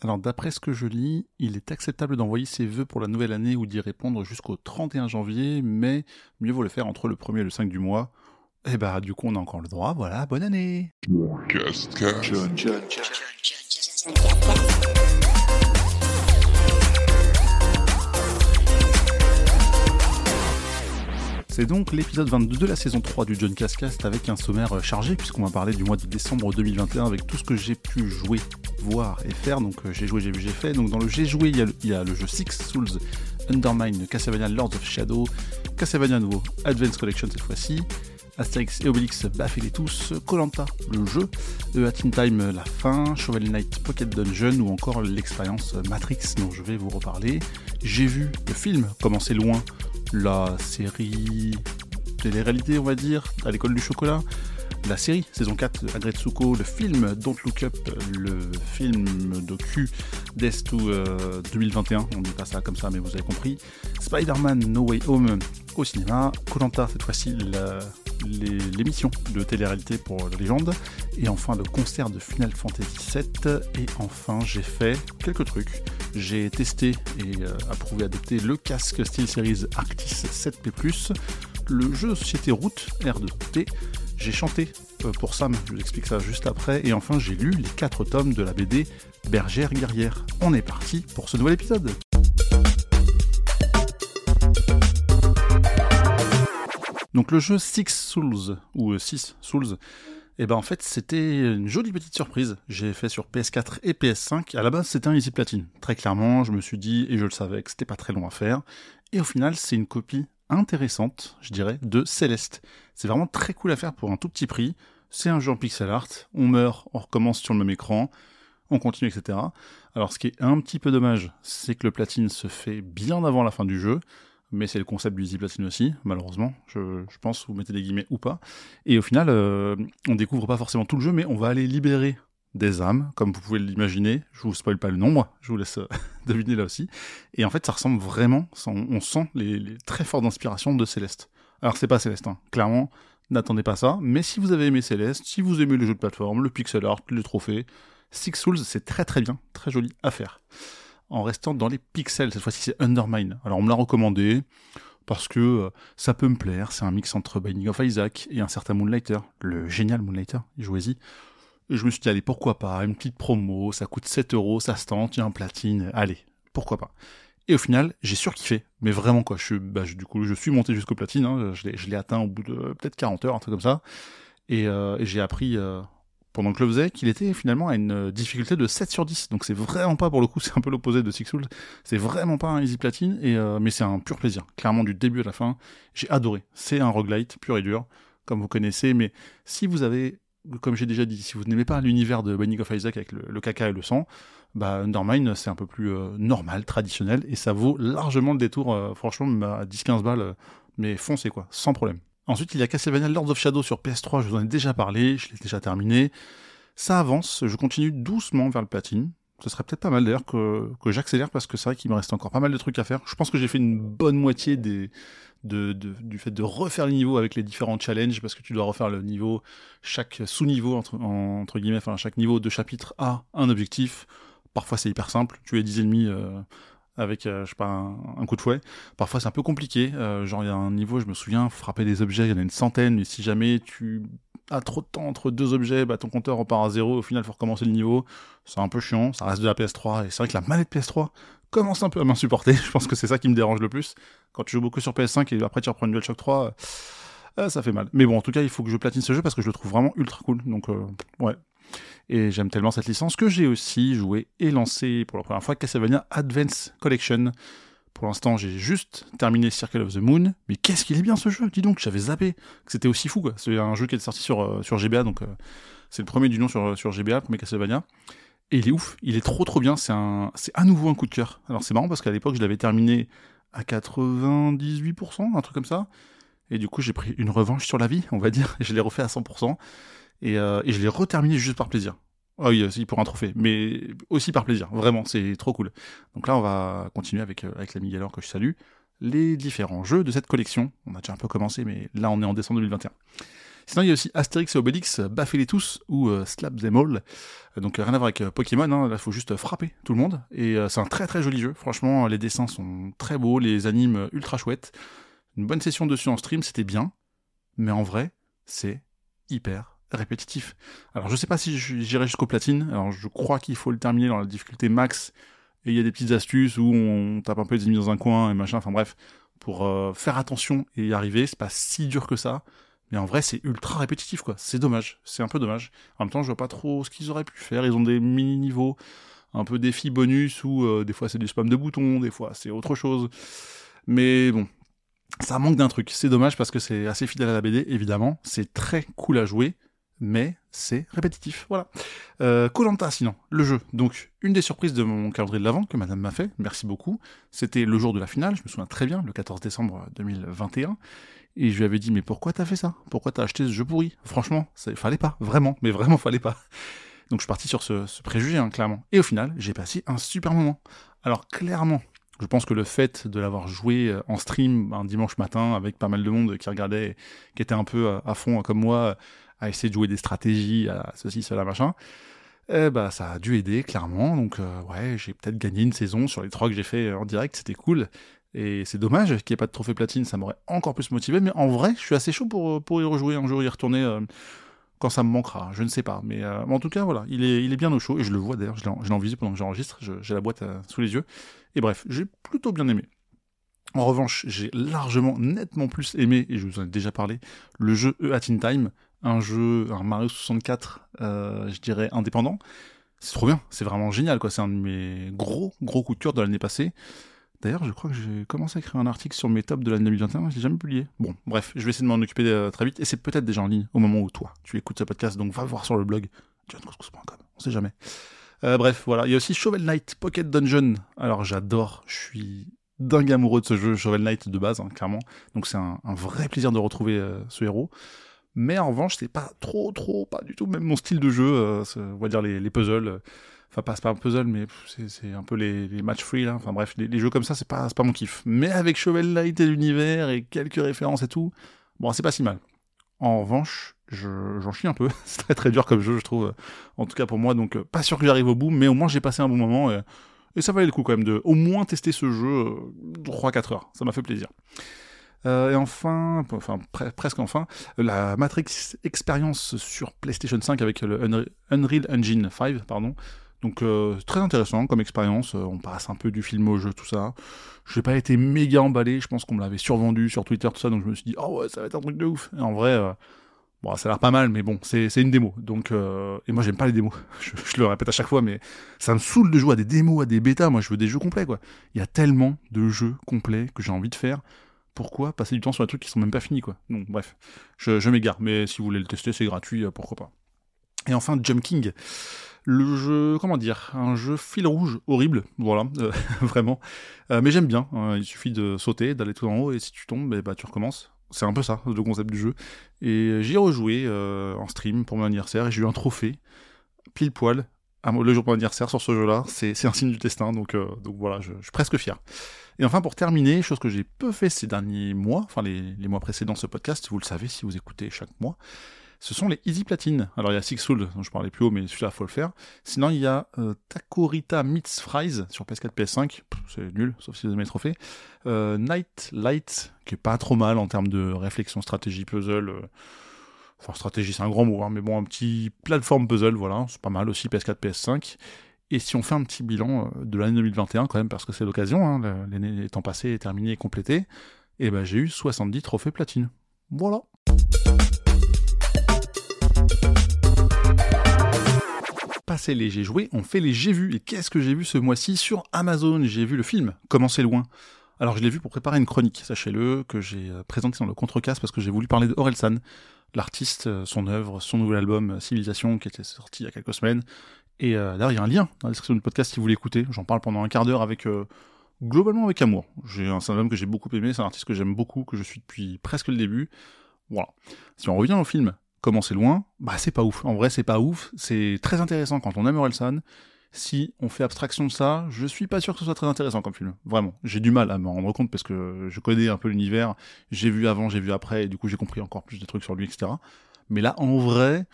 Alors d'après ce que je lis, il est acceptable d'envoyer ses vœux pour la nouvelle année ou d'y répondre jusqu'au 31 janvier, mais mieux vaut le faire entre le 1er et le 5 du mois. Et bah du coup on a encore le droit, voilà, bonne année C'est donc l'épisode 22 de la saison 3 du John Cascast avec un sommaire chargé puisqu'on va parler du mois de décembre 2021 avec tout ce que j'ai pu jouer, voir et faire. Donc euh, j'ai joué, j'ai vu, j'ai fait. Donc dans le j'ai joué, il y, a le, a jeu Six Souls, Undermine, Castlevania Lords of Shadow, Castlevania nouveau, Advance Collection cette fois-ci, Asterix et Obelix baffez-les tous, Colanta le jeu, Hat in Time la fin, Shovel Knight Pocket Dungeon ou encore l'expérience Matrix dont je vais vous reparler. J'ai vu le film Commencer loin la série télé-réalité, on va dire, à l'école du chocolat, la série, saison 4 de Agretsuko, le film Don't Look Up, le film docu Death to 2021, on dit pas ça comme ça, mais vous avez compris, Spider-Man No Way Home au cinéma, Colanta cette fois-ci l'émission de télé-réalité pour la légende, et enfin le concert de Final Fantasy VII, et enfin j'ai fait quelques trucs. J'ai testé et euh, approuvé adopté le casque SteelSeries Arctis 7P+, le jeu société Route R2T, j'ai chanté euh, pour Sam, je vous explique ça juste après, et enfin j'ai lu les 4 tomes de la BD Bergère guerrière. On est parti pour ce nouvel épisode Donc le jeu Six Souls, ou 6 euh, Souls, et eh ben en fait c'était une jolie petite surprise. J'ai fait sur PS4 et PS5. À la base c'était un Easy Platine. Très clairement, je me suis dit, et je le savais, que c'était pas très long à faire. Et au final c'est une copie intéressante, je dirais, de Céleste. C'est vraiment très cool à faire pour un tout petit prix. C'est un jeu en pixel art. On meurt, on recommence sur le même écran. On continue, etc. Alors ce qui est un petit peu dommage, c'est que le platine se fait bien avant la fin du jeu mais c'est le concept du Easy Platine aussi, malheureusement, je, pense, vous mettez des guillemets ou pas. Et au final, euh, on découvre pas forcément tout le jeu, mais on va aller libérer des âmes, comme vous pouvez l'imaginer. Je vous spoil pas le nombre, je vous laisse euh, deviner là aussi. Et en fait, ça ressemble vraiment, on, sent les, les, très fortes inspirations de Céleste. Alors c'est pas Céleste, hein. clairement, n'attendez pas ça. Mais si vous avez aimé Céleste, si vous aimez le jeu de plateforme, le pixel art, les trophées, Six Souls, c'est très très bien, très joli à faire en restant dans les pixels. Cette fois-ci, c'est Undermine. Alors, on me l'a recommandé parce que euh, ça peut me plaire. C'est un mix entre Binding of Isaac et un certain Moonlighter, le génial Moonlighter. Jouez-y. Et je me suis dit, allez, pourquoi pas? Une petite promo, ça coûte 7 euros, ça se tente, il y a un platine, allez, pourquoi pas? Et au final, j'ai surkiffé, mais vraiment quoi. Je, bah, du coup, je suis monté jusqu'au platine. Hein, je l'ai atteint au bout de peut-être 40 heures, un truc comme ça. Et, euh, j'ai appris euh, pendant que je le faisais, qu'il était finalement à une euh, difficulté de 7 sur 10. Donc c'est vraiment pas, pour le coup, c'est un peu l'opposé de Six Souls. C'est vraiment pas un easy platine, euh, mais c'est un pur plaisir. Clairement, du début à la fin, j'ai adoré. C'est un roguelite pur et dur, comme vous connaissez, mais si vous avez, comme j'ai déjà dit, si vous n'aimez pas l'univers de Binding of Isaac avec le, caca et le sang, bah Undermine, c'est un peu plus euh, normal, traditionnel, et ça vaut largement le détour, franchement, à 10-15 balles, mais foncez quoi, sans problème. Ensuite, il y a Castlevania Lords of Shadow sur PS3, je vous en ai déjà parlé, je l'ai déjà terminé. Ça avance, je continue doucement vers le platine. Ce serait peut-être pas mal d'ailleurs que, j'accélère parce que c'est vrai qu'il me reste encore pas mal de trucs à faire. Je pense que j'ai fait une bonne moitié du fait de refaire les niveaux avec les différents challenges parce que tu dois refaire le niveau, chaque sous-niveau entre, entre guillemets, enfin chaque niveau de chapitre a un objectif. Parfois c'est hyper simple, tu es 10 ennemis euh, avec, euh, je sais pas, un, coup de fouet. Parfois, c'est un peu compliqué. Euh, genre, il y a un niveau, je me souviens, frapper des objets, il y en a une centaine, mais si jamais tu as trop de temps entre deux objets, bah, ton compteur repart à zéro, au final, faut recommencer le niveau. C'est un peu chiant, ça reste de la PS3, et c'est vrai que la manette PS3 commence un peu à m'insupporter. je pense que c'est ça qui me dérange le plus. Quand tu joues beaucoup sur PS5 et après tu reprends une DualShock 3, euh, ça fait mal. Mais bon, en tout cas, il faut que je platine ce jeu parce que je le trouve vraiment ultra cool. Donc, ouais, et j'aime tellement cette licence que j'ai aussi joué et lancé pour la première fois Castlevania Advance Collection. Pour l'instant, j'ai juste terminé Circle of the Moon, mais qu'est-ce qu'il est bien ce jeu? Dis donc, j'avais zappé que c'était aussi fou quoi. C'est un jeu qui est sorti sur, euh, GBA, donc euh, c'est le premier du nom sur, GBA, le premier Castlevania. Et il est ouf, il est trop trop bien, c'est c'est à nouveau un coup de cœur. Alors c'est marrant parce qu'à l'époque je l'avais terminé à 98%, un truc comme ça. Et du coup j'ai pris une revanche sur la vie, on va dire, et je l'ai refait à 100%. Euh, et, je l'ai reterminé juste par plaisir. Ah oui, aussi pour un trophée, mais aussi par plaisir. Vraiment, c'est trop cool. Donc là, on va continuer avec, euh, avec l'ami Galler que je salue, les différents jeux de cette collection. On a déjà un peu commencé, mais là, on est en décembre 2021. Sinon, il y a aussi Astérix et Obélix, Baffez-les tous ou Slap Them All. Donc rien à voir avec Pokémon, hein. là il faut juste frapper tout le monde. Et c'est un très très joli jeu, franchement les dessins sont très beaux, les animes ultra chouettes. Une bonne session dessus en stream, c'était bien, mais en vrai, c'est hyper répétitif. Alors je sais pas si j'irai jusqu'au platine, alors je crois qu'il faut le terminer dans la difficulté max, et il y a des petites astuces où on tape un peu les ennemis dans un coin et machin, enfin bref, pour euh, faire attention et y arriver, c'est pas si dur que ça, mais en vrai c'est ultra répétitif quoi, c'est dommage, c'est un peu dommage. En même temps je vois pas trop ce qu'ils auraient pu faire, ils ont des mini-niveaux, un peu défis bonus, où euh, des fois c'est du spam de boutons, des fois c'est autre chose, mais bon, ça manque d'un truc. C'est dommage parce que c'est assez fidèle à la BD, évidemment. C'est très cool à jouer mais c'est répétitif. Voilà. Euh, Colanta, sinon, le jeu. Donc, une des surprises de mon calendrier de l'avant que madame m'a fait, merci beaucoup, c'était le jour de la finale, je me souviens très bien, le 14 décembre 2021. Et je lui avais dit, mais pourquoi t'as fait ça? Pourquoi t'as acheté ce jeu pourri? Franchement, ça fallait pas, vraiment, mais vraiment fallait pas. Donc je suis parti sur ce, préjugé, hein, clairement. Et au final, j'ai passé un super moment. Alors clairement, je pense que le fait de l'avoir joué euh, en stream un dimanche matin avec pas mal de monde qui regardait, qui était un peu euh, à fond comme moi, à essayer de jouer des stratégies, à ceci, cela, machin, eh bah, ça a dû aider, clairement. Donc, euh, ouais, j'ai peut-être gagné une saison sur les trois que j'ai fait en direct, c'était cool. Et c'est dommage qu'il n'y ait pas de trophée platine, ça m'aurait encore plus motivé. Mais en vrai, je suis assez chaud pour, pour y rejouer un jour, y retourner euh, quand ça me manquera. Je ne sais pas. Mais euh, en tout cas, voilà, il est, il est bien au chaud. Et je le vois d'ailleurs, je l'ai en pendant que j'enregistre. J'ai la boîte sous les yeux. Et bref, j'ai plutôt bien aimé. En revanche, j'ai largement, nettement plus aimé, et je vous en ai déjà parlé, le jeu E At In Time, un jeu, un Mario 64, euh, je dirais indépendant. C'est trop bien, c'est vraiment génial, quoi. C'est un de mes gros, gros coups de cœur de l'année passée. D'ailleurs, je crois que j'ai commencé à écrire un article sur mes tops de l'année 2021, je l'ai jamais publié. Bon, bref, je vais essayer de m'en occuper euh, très vite, et c'est peut-être déjà en ligne au moment où toi, tu écoutes ce podcast, donc va voir sur le blog, johncouscous.com, on sait jamais. Euh, bref, voilà. Il y a aussi Shovel Knight Pocket Dungeon. Alors, j'adore, je suis dingue amoureux de ce jeu, Shovel Knight de base, hein, clairement. Donc, c'est un, vrai plaisir de retrouver ce héros. Mais en revanche, c'est pas trop, trop, pas du tout même mon style de jeu. Euh, on va dire les, puzzles. Euh, enfin, pas, pas un puzzle, mais c'est un peu les, match free. Enfin bref, les, jeux comme ça, c'est pas, pas mon kiff. Mais avec Shovel Knight et l'univers et quelques références et tout, bon, c'est pas si mal. En revanche, j'en chie un peu. c'est très très dur comme jeu, je trouve. En tout cas pour moi, donc pas sûr que j'arrive au bout, mais au moins j'ai passé un bon moment. Et, et, ça valait le coup quand même de au moins tester ce jeu 3-4 euh, heures. Ça m'a fait plaisir. Euh, et enfin, enfin presque enfin, la Matrix Experience sur PlayStation 5 avec le Unreal Engine 5, pardon. Donc euh, très intéressant comme expérience, euh, on passe un peu du film au jeu, tout ça. Je n'ai pas été méga emballé, je pense qu'on me l'avait survendu sur Twitter, tout ça, donc je me suis dit, oh ouais, ça va être un truc de ouf. Et en vrai, bon, ça a l'air pas mal, mais bon, c'est une démo. Donc, et moi j'aime pas les démos, je, je, le répète à chaque fois, mais ça me saoule de jouer à des démos, à des bêtas, moi je veux des jeux complets, quoi. Il y a tellement de jeux complets que j'ai envie de faire pourquoi passer du temps sur des trucs qui sont même pas finis, quoi. Donc, bref, je, m'égare, mais si vous voulez le tester, c'est gratuit, euh, pourquoi pas. Et enfin, Jump King. Le jeu, comment dire, un jeu fil rouge horrible, voilà, euh, vraiment. Euh, mais j'aime bien, hein, il suffit de sauter, d'aller tout en haut, et si tu tombes, eh bah, tu recommences. C'est un peu ça, le concept du jeu. Et j'y ai rejoué en stream pour mon anniversaire, et j'ai eu un trophée, pile poil, le jour de mon anniversaire sur ce jeu-là. C'est un signe du destin, donc, donc voilà, je, suis presque fier. Et enfin, pour terminer, chose que j'ai peu fait ces derniers mois, enfin les, mois précédents ce podcast, vous le savez si vous écoutez chaque mois, ce sont les Easy Platine. Alors il y a Six Soul, dont je parlais plus haut, mais celui-là, faut le faire. Sinon, il y a euh, Takorita Meets Fries sur PS4, PS5, c'est nul, sauf si vous aimez les trophées. Euh, Night Light, qui est pas trop mal en termes de réflexion, stratégie, puzzle. Enfin, stratégie, c'est un grand mot, hein, mais bon, un petit plateforme puzzle, voilà, c'est pas mal aussi, PS4, PS5. Et si on fait un petit bilan euh, de l'année 2021 quand même, parce que c'est l'occasion, hein, l'année étant passée, terminée et complétée, et eh ben j'ai eu 70 trophées platine. Voilà. Passé les j'ai joué, on fait les j'ai vu. Et qu'est-ce que j'ai vu ce mois-ci sur Amazon? J'ai vu le film Comment c'est loin. Alors je l'ai vu pour préparer une chronique, sachez-le, que j'ai euh, présenté dans le contrecast parce que j'ai voulu parler de Orelsan, l'artiste, euh, son œuvre, son nouvel album Civilisation qui était sorti il y a quelques semaines, et euh, d'ailleurs, il y a un lien dans la description du podcast si vous voulez écouter. J'en parle pendant un quart d'heure avec euh, globalement avec amour. J'ai un album que j'ai beaucoup aimé, c'est un artiste que j'aime beaucoup, que je suis depuis presque le début. Voilà. Si on revient au film, comment loin, bah c'est pas ouf. En vrai, c'est pas ouf. C'est très intéressant quand on aime Orelsan. Si on fait abstraction de ça, je suis pas sûr que ce soit très intéressant comme film. Vraiment. J'ai du mal à m'en rendre compte parce que je connais un peu l'univers. J'ai vu avant, j'ai vu après, et du coup j'ai compris encore plus de trucs sur lui, etc. Mais là, en vrai,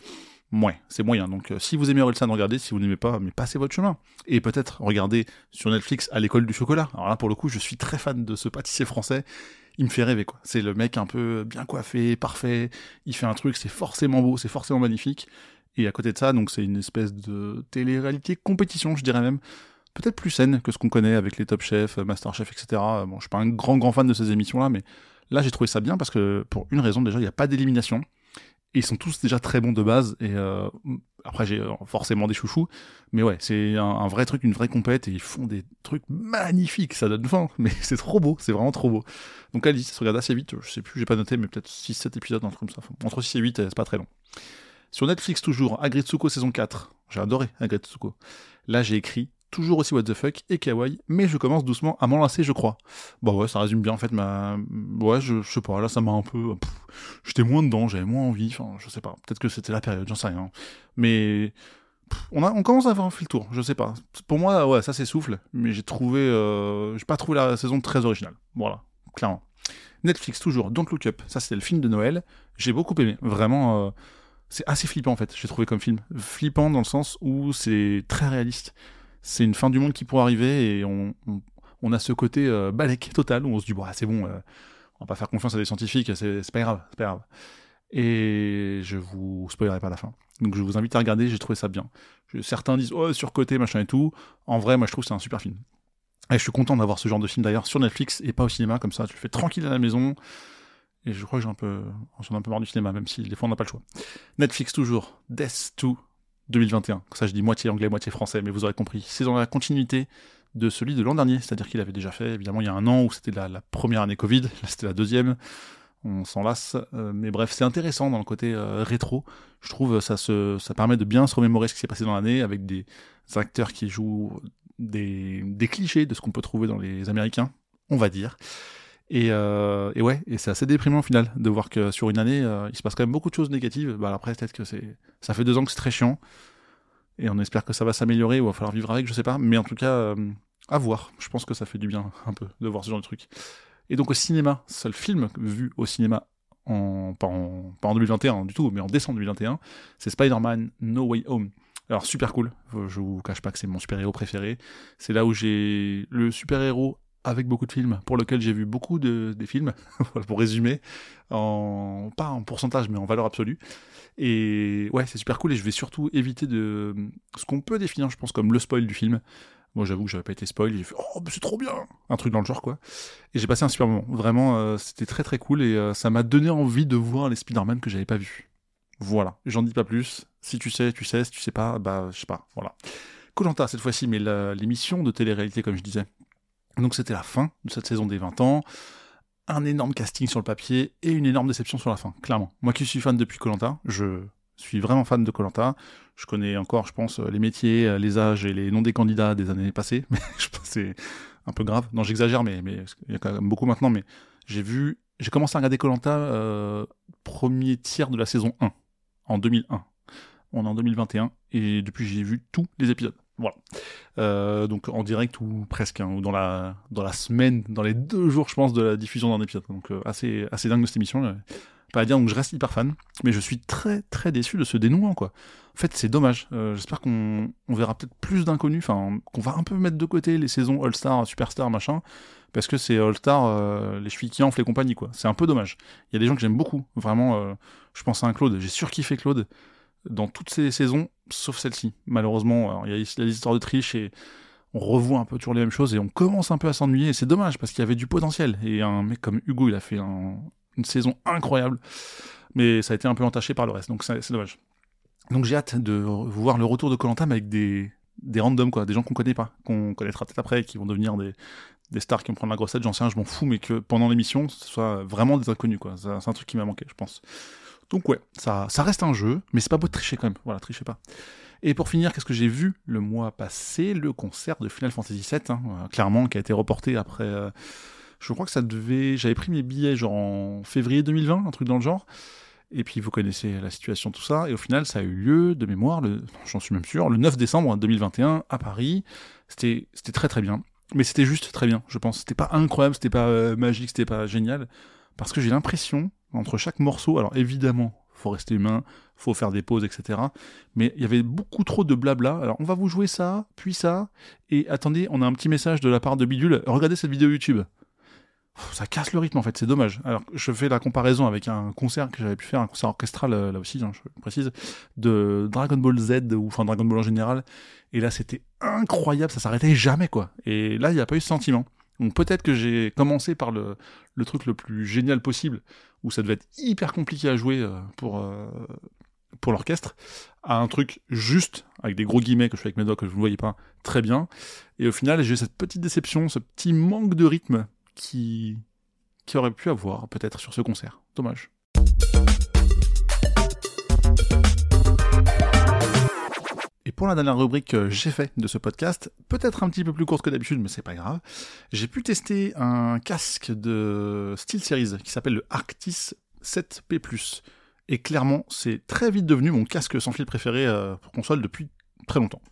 Ouais, c'est moyen. Donc, euh, si vous aimez Orelsan, regardez. Si vous n'aimez pas, mais passez votre chemin. Et peut-être regardez sur Netflix à l'école du chocolat. Alors là, pour le coup, je suis très fan de ce pâtissier français. Il me fait rêver, quoi. C'est le mec un peu bien coiffé, parfait. Il fait un truc, c'est forcément beau, c'est forcément magnifique. Et à côté de ça, donc c'est une espèce de télé-réalité compétition, je dirais même. Peut-être plus saine que ce qu'on connaît avec les Top Chef, Master Chef, etc. Bon, je suis pas un grand grand fan de ces émissions-là, mais là j'ai trouvé ça bien parce que pour une raison déjà, il n'y a pas d'élimination ils sont tous déjà très bons de base. Et euh, après, j'ai forcément des chouchous. Mais ouais, c'est un, vrai truc, une vraie compète. Et ils font des trucs magnifiques. Ça donne faim. Mais c'est trop beau. C'est vraiment trop beau. Donc Alice, se regarde assez vite. Je sais plus, j'ai pas noté, mais peut-être 6-7 épisodes, un truc comme ça. Entre 6 et 8, c'est pas très long. Sur Netflix, toujours, Agretsuko saison 4. J'ai adoré Agretsuko. Là, j'ai écrit toujours aussi what the fuck et kawaii, mais je commence doucement à m'enlacer, je crois. Bon ouais, ça résume bien en fait ma... Ouais, je, sais pas, là ça m'a un peu... J'étais moins dedans, j'avais moins envie, enfin je sais pas, peut-être que c'était la période, j'en sais rien. Mais... on, a, on commence à avoir fait le tour, je sais pas. Pour moi, ouais, ça s'essouffle, mais j'ai trouvé... Euh, j'ai pas trouvé la saison très originale. Voilà, clairement. Netflix, toujours, Don't Look Up, ça c'était le film de Noël. J'ai beaucoup aimé, vraiment... Euh, c'est assez flippant en fait, j'ai trouvé comme film. Flippant dans le sens où c'est très réaliste. C'est une fin du monde qui pourrait arriver et on, a ce côté euh, balèque total où on se dit bon c'est bon euh, on va pas faire confiance à des scientifiques c'est pas grave c'est pas grave. Et je vous spoilerai pas la fin. Donc je vous invite à regarder j'ai trouvé ça bien. Certains disent oh surcoté machin et tout. En vrai moi je trouve c'est un super film. Et je suis content d'avoir ce genre de film d'ailleurs sur Netflix et pas au cinéma comme ça tu le fais tranquille à la maison et je crois que j'ai un peu j'en ai un peu marre du cinéma même si des fois on n'a pas le choix. Netflix toujours. Death 2 2021. Ça, je dis moitié anglais, moitié français, mais vous aurez compris. C'est dans la continuité de celui de l'an dernier, c'est-à-dire qu'il avait déjà fait, évidemment, il y a un an où c'était la, première année Covid, là c'était la deuxième, on s'en lasse, euh, mais bref, c'est intéressant dans le côté euh, rétro, je trouve ça se, ça permet de bien se remémorer ce qui s'est passé dans l'année avec des acteurs qui jouent des, des clichés de ce qu'on peut trouver dans les Américains, on va dire, euh, et, ouais, et c'est assez déprimant au final de voir que sur une année, euh, il se passe quand même beaucoup de choses négatives. Bah après, peut-être que c'est, ça fait deux ans que c'est très chiant, et on espère que ça va s'améliorer ou va falloir vivre avec, je sais pas. Mais en tout cas, euh, à voir. Je pense que ça fait du bien un peu de voir ce genre de truc. Et donc au cinéma, seul film vu au cinéma en pas en, pas en 2021 du tout, mais en décembre 2021, c'est Spider-Man No Way Home. Alors super cool, je vous cache pas que c'est mon super-héros préféré. C'est là où j'ai le super-héros avec beaucoup de films, pour lequel j'ai vu beaucoup de des films, pour résumer, pas en pourcentage, mais en valeur absolue. Et ouais, c'est super cool, et je vais surtout éviter de ce qu'on peut définir, je pense, comme le spoil du film. Moi, j'avoue que j'avais pas été spoil, j'ai fait oh, c'est trop bien, un truc dans le genre quoi. Et j'ai passé un super moment. Vraiment, euh, c'était très très cool et euh, ça m'a donné envie de voir les Spider-Man que j'avais pas vus. Voilà, j'en dis pas plus. Si tu sais, tu sais. Si tu sais pas, bah je sais pas. Voilà. Colanta cette fois-ci, mais l'émission de télé-réalité comme je disais, donc c'était la fin de cette saison des 20 ans. Un énorme casting sur le papier et une énorme déception sur la fin, clairement. Moi qui suis fan depuis Colanta, je suis vraiment fan de Colanta. Je connais encore, je pense, les métiers, les âges et les noms des candidats des années passées, mais je pense c'est un peu grave. Non, j'exagère, mais, mais il y a quand même beaucoup maintenant. Mais j'ai vu, j'ai commencé à regarder Colanta euh, premier tiers de la saison 1 en 2001. On est en 2021 et depuis j'ai vu tous les épisodes. Voilà. Euh, donc en direct ou presque, hein, ou dans la, dans la semaine, dans les deux jours, je pense, de la diffusion d'un épisode. Donc euh, assez, assez dingue de cette émission. Euh, pas à dire, donc je reste hyper fan, mais je suis très très déçu de ce dénouement, quoi. En fait, c'est dommage. J'espère qu'on on verra peut-être plus d'inconnus, enfin, qu'on va un peu mettre de côté les saisons All-Star, Superstar, machin, parce que c'est All-Star, les chevilles qui enflent et compagnie, quoi. C'est un peu dommage. Il y a des gens que j'aime beaucoup, vraiment. je pense à un Claude, j'ai surkiffé Claude dans toutes ces saisons, sauf celle-ci. Malheureusement, il y a les histoires de triche et on revoit un peu toujours les mêmes choses et on commence un peu à s'ennuyer. C'est dommage parce qu'il y avait du potentiel. Et un mec comme Hugo, il a fait une saison incroyable, mais ça a été un peu entaché par le reste. Donc c'est dommage. Donc j'ai hâte de voir le retour de Colanta avec des des randoms des gens qu'on connaît pas, qu'on connaîtra peut-être après, qui vont devenir des, des stars qui vont prendre la grossette, j'en sais rien, je m'en fous, mais que pendant l'émission, ce soit vraiment des inconnus. C'est un truc qui m'a manqué, je pense. Donc ouais, ça, reste un jeu, mais c'est pas beau de tricher quand même. Voilà, trichez pas. Et pour finir, qu'est-ce que j'ai vu le mois passé? Le concert de Final Fantasy VII, hein, euh, clairement, qui a été reporté après. Euh, je crois que ça devait. J'avais pris mes billets genre en février 2020, un truc dans le genre. Et puis vous connaissez la situation, tout ça. Et au final, ça a eu lieu de mémoire, j'en suis même sûr, le 9 décembre 2021 à Paris. C'était très très bien. Mais c'était juste très bien, je pense. C'était pas incroyable, c'était pas euh, magique, c'était pas génial. Parce que j'ai l'impression entre chaque morceau, alors évidemment, faut rester humain, faut faire des pauses, etc. Mais il y avait beaucoup trop de blabla. Alors on va vous jouer ça, puis ça, et attendez, on a un petit message de la part de Bidule. Regardez cette vidéo YouTube ça casse le rythme en fait, c'est dommage. Alors je fais la comparaison avec un concert que j'avais pu faire, un concert orchestral euh, là aussi, hein, je précise, de Dragon Ball Z ou enfin Dragon Ball en général. Et là c'était incroyable, ça s'arrêtait jamais quoi. Et là il n'y a pas eu ce sentiment. Donc peut-être que j'ai commencé par le, le truc le plus génial possible, où ça devait être hyper compliqué à jouer euh, pour, euh, pour l'orchestre, à un truc juste, avec des gros guillemets que je fais avec mes doigts que je ne voyais pas très bien. Et au final j'ai eu cette petite déception, ce petit manque de rythme qui, qui aurait pu avoir peut-être sur ce concert. Dommage. Et pour la dernière rubrique que j'ai fait de ce podcast, peut-être un petit peu plus courte que d'habitude, mais c'est pas grave, j'ai pu tester un casque de SteelSeries qui s'appelle le Arctis 7P+. Et clairement, c'est très vite devenu mon casque sans fil préféré euh, pour console depuis très longtemps.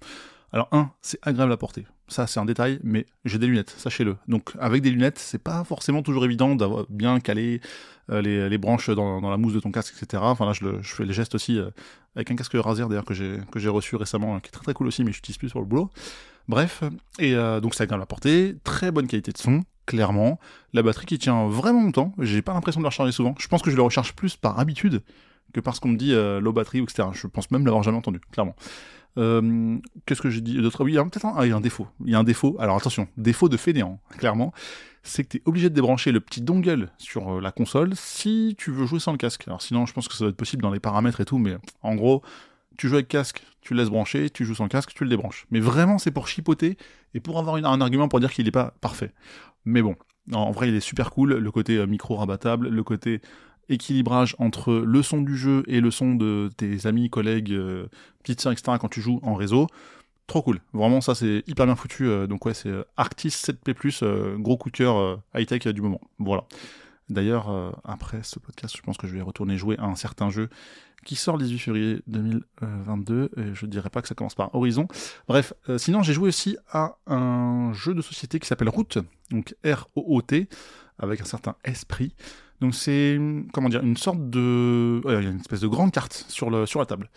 Alors un, c'est agréable à porter. Ça, c'est un détail, mais j'ai des lunettes, sachez-le. Donc avec des lunettes, c'est pas forcément toujours évident d'avoir bien calé euh, les, branches dans, la mousse de ton casque, etc. Enfin là, je, fais les gestes aussi euh, avec un casque Razer d'ailleurs que j'ai reçu récemment, qui est très très cool aussi, mais je n'utilise plus sur le boulot. Bref, et euh, donc c'est agréable à porter, très bonne qualité de son, clairement. La batterie qui tient vraiment longtemps. J'ai pas l'impression de la recharger souvent. Je pense que je le recharge plus par habitude que parce qu'on me dit low batterie, etc. Je pense même l'avoir jamais entendu, clairement. Euh, qu'est-ce que j'ai dit d'autre? Oui, il y a peut-être un, ah, un défaut. Il y a un défaut. Alors attention, défaut de fainéant, clairement. C'est que tu es obligé de débrancher le petit dongle sur euh, la console si tu veux jouer sans le casque. Alors sinon, je pense que ça doit être possible dans les paramètres et tout, mais en gros, tu joues avec casque, tu le laisses brancher, tu joues sans casque, tu le débranches. Mais vraiment, c'est pour chipoter et pour avoir un argument pour dire qu'il n'est pas parfait. Mais bon, en vrai, il est super cool. Le côté euh, micro rabattable, le côté équilibrage entre le son du jeu et le son de tes amis, collègues, euh, petites sœurs, etc. quand tu joues en réseau. Trop cool. Vraiment, ça, c'est hyper bien foutu. Euh, donc, ouais, c'est euh, Arctis 7P+, gros coup de cœur high-tech du moment. Voilà. D'ailleurs, après ce podcast, je pense que je vais retourner jouer à un certain jeu qui sort le 18 février 2022. Et je dirais pas que ça commence par Horizon. Bref, sinon, j'ai joué aussi à un jeu de société qui s'appelle Route, donc R-O-O-T, avec un certain esprit. Donc c'est comment dire une sorte de il y a une espèce de grande carte sur la table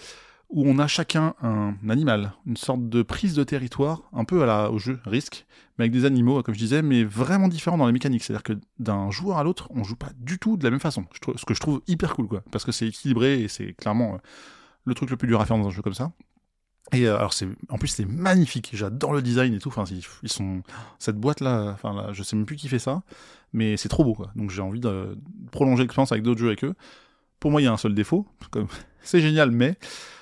où on a chacun un animal, une sorte de prise de territoire, un peu à la, au jeu risque, mais avec des animaux, comme je disais, mais vraiment différents dans les mécaniques. C'est-à-dire que d'un joueur à l'autre, on joue pas du tout de la même façon. ce que je trouve hyper cool, quoi, parce que c'est équilibré et c'est clairement euh, le truc le plus dur à faire dans un jeu comme ça. Et euh, alors c'est en plus c'est magnifique, j'adore le design et tout. Enfin ils sont cette boîte là, enfin là, je sais même plus qui fait ça, mais c'est trop beau quoi. Donc j'ai envie de prolonger l'expérience avec d'autres jeux avec eux. Pour moi il y a un seul défaut, c'est génial mais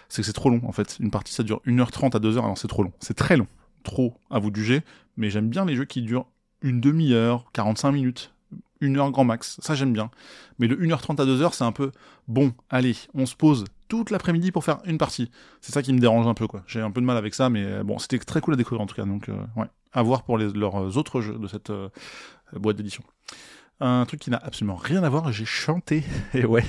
c'est que c'est trop long en fait. Une partie ça dure 1h30 à 2h, alors c'est trop long. C'est très long, trop à vous juger. Mais j'aime bien les jeux qui durent une demi-heure, 45 minutes, une heure grand max. Ça j'aime bien. Mais le 1h30 à 2h c'est un peu bon. Allez, on se pose, toute l'après-midi pour faire une partie. C'est ça qui me dérange un peu, quoi. J'ai un peu de mal avec ça, mais euh, bon, c'était très cool à découvrir en tout cas. Donc, euh, ouais, à voir pour leurs autres jeux de cette euh, boîte d'édition. Un truc qui n'a absolument rien à voir, j'ai chanté, et ouais.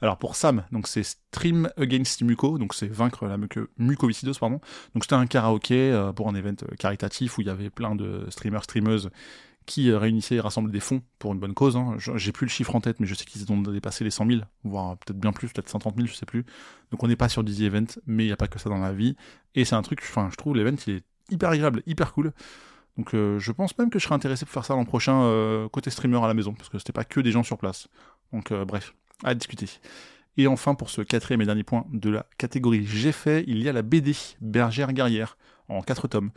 Alors pour Sam, donc c'est Stream Against Muco, donc c'est vaincre la mucoviscidose, pardon. Donc c'était un karaoké pour un event caritatif où il y avait plein de streamers, streameuses qui euh, réunissait et rassemblait des fonds pour une bonne cause. Hein. J'ai plus le chiffre en tête, mais je sais qu'ils ont dépassé les 100 000, voire peut-être bien plus, peut-être 130 000, je sais plus. Donc on n'est pas sur Dizzy Event, mais il n'y a pas que ça dans la vie. Et c'est un truc, enfin, je trouve l'event, il est hyper agréable, hyper cool. Donc euh, je pense même que je serais intéressé pour faire ça l'an prochain euh, côté streamer à la maison, parce que c'était pas que des gens sur place. Donc bref, à discuter. Et enfin, pour ce quatrième et dernier point de la catégorie j'ai fait, il y a la BD Bergère Guerrière en 4 tomes.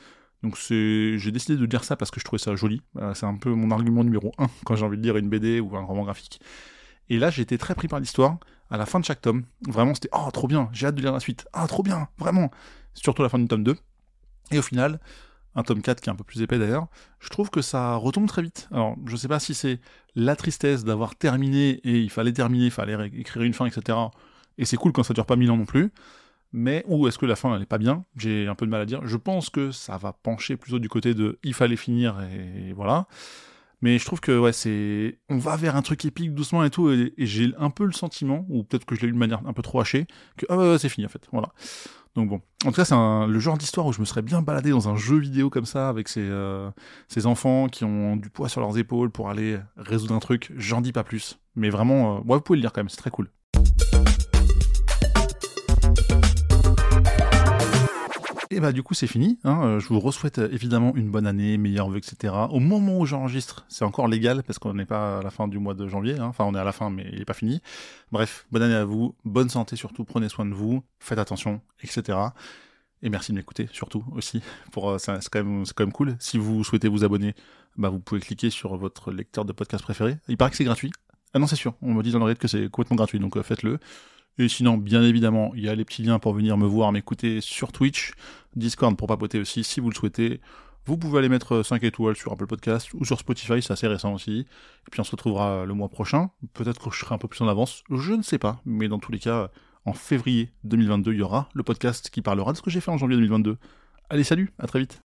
Donc j'ai décidé de dire ça parce que je trouvais ça joli. Euh, c'est un peu mon argument numéro un quand j'ai envie de lire une BD ou un roman graphique. Et là, j'ai été très pris par l'histoire. À la fin de chaque tome, vraiment, c'était oh trop bien, j'ai hâte de lire la suite. Ah trop bien, vraiment. Surtout la fin du tome 2. Et au final, un tome 4 qui est un peu plus épais d'ailleurs, je trouve que ça retombe très vite. Alors, je sais pas si c'est la tristesse d'avoir terminé et il fallait terminer, il fallait écrire une fin, etc. Et c'est cool quand ça dure pas mille ans non plus mais ou est-ce que la fin elle est pas bien? J'ai un peu de mal à dire. Je pense que ça va pencher plutôt du côté de il fallait finir et, voilà. Mais je trouve que ouais c'est on va vers un truc épique doucement et tout et, j'ai un peu le sentiment ou peut-être que je l'ai eu de manière un peu trop hachée que ah ouais, c'est fini en fait voilà. Donc bon, en tout cas c'est le genre d'histoire où je me serais bien baladé dans un jeu vidéo comme ça avec ces, euh, ces enfants qui ont du poids sur leurs épaules pour aller résoudre un truc. J'en dis pas plus, mais vraiment, euh, vous pouvez le lire quand même, c'est très cool. Et bah du coup c'est fini. Hein. Je vous re-souhaite évidemment une bonne année, meilleure vœux, etc. Au moment où j'enregistre, c'est encore légal parce qu'on n'est pas à la fin du mois de janvier. Hein. Enfin on est à la fin mais il n'est pas fini. Bref, bonne année à vous, bonne santé surtout, prenez soin de vous, faites attention, etc. Et merci de m'écouter surtout aussi. Pour euh, c'est quand même c'est quand même cool. Si vous souhaitez vous abonner, bah vous pouvez cliquer sur votre lecteur de podcast préféré. Il paraît que c'est gratuit. Ah non c'est sûr. On me dit dans le que c'est complètement gratuit donc euh, faites-le. Et sinon, bien évidemment, il y a les petits liens pour venir me voir, m'écouter sur Twitch, Discord pour papoter aussi si vous le souhaitez. Vous pouvez aller mettre 5 étoiles sur Apple Podcast ou sur Spotify, c'est assez récent aussi. Et puis on se retrouvera le mois prochain. Peut-être que je serai un peu plus en avance, je ne sais pas. Mais dans tous les cas, en février 2022, il y aura le podcast qui parlera de ce que j'ai fait en janvier 2022. Allez, salut, à très vite.